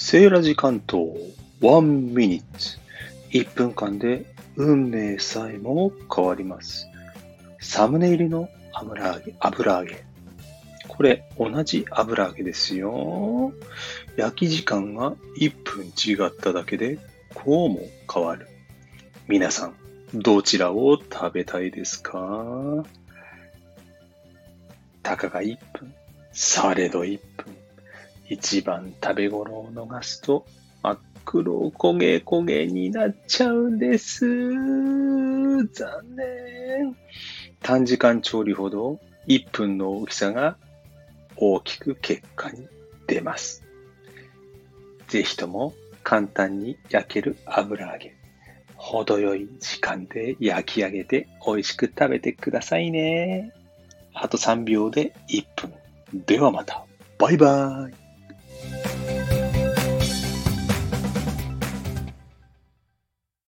セーラジ関東1ミニッツ1分間で運命さえも変わります。サムネ入りの油揚げ、油揚げ。これ同じ油揚げですよ。焼き時間が1分違っただけでこうも変わる。皆さん、どちらを食べたいですか？たかが1分、されど1分。一番食べ頃を逃すと真っ黒焦げ焦げになっちゃうんです。残念。短時間調理ほど1分の大きさが大きく結果に出ます。ぜひとも簡単に焼ける油揚げ。程よい時間で焼き上げて美味しく食べてくださいね。あと3秒で1分。ではまた。バイバーイ。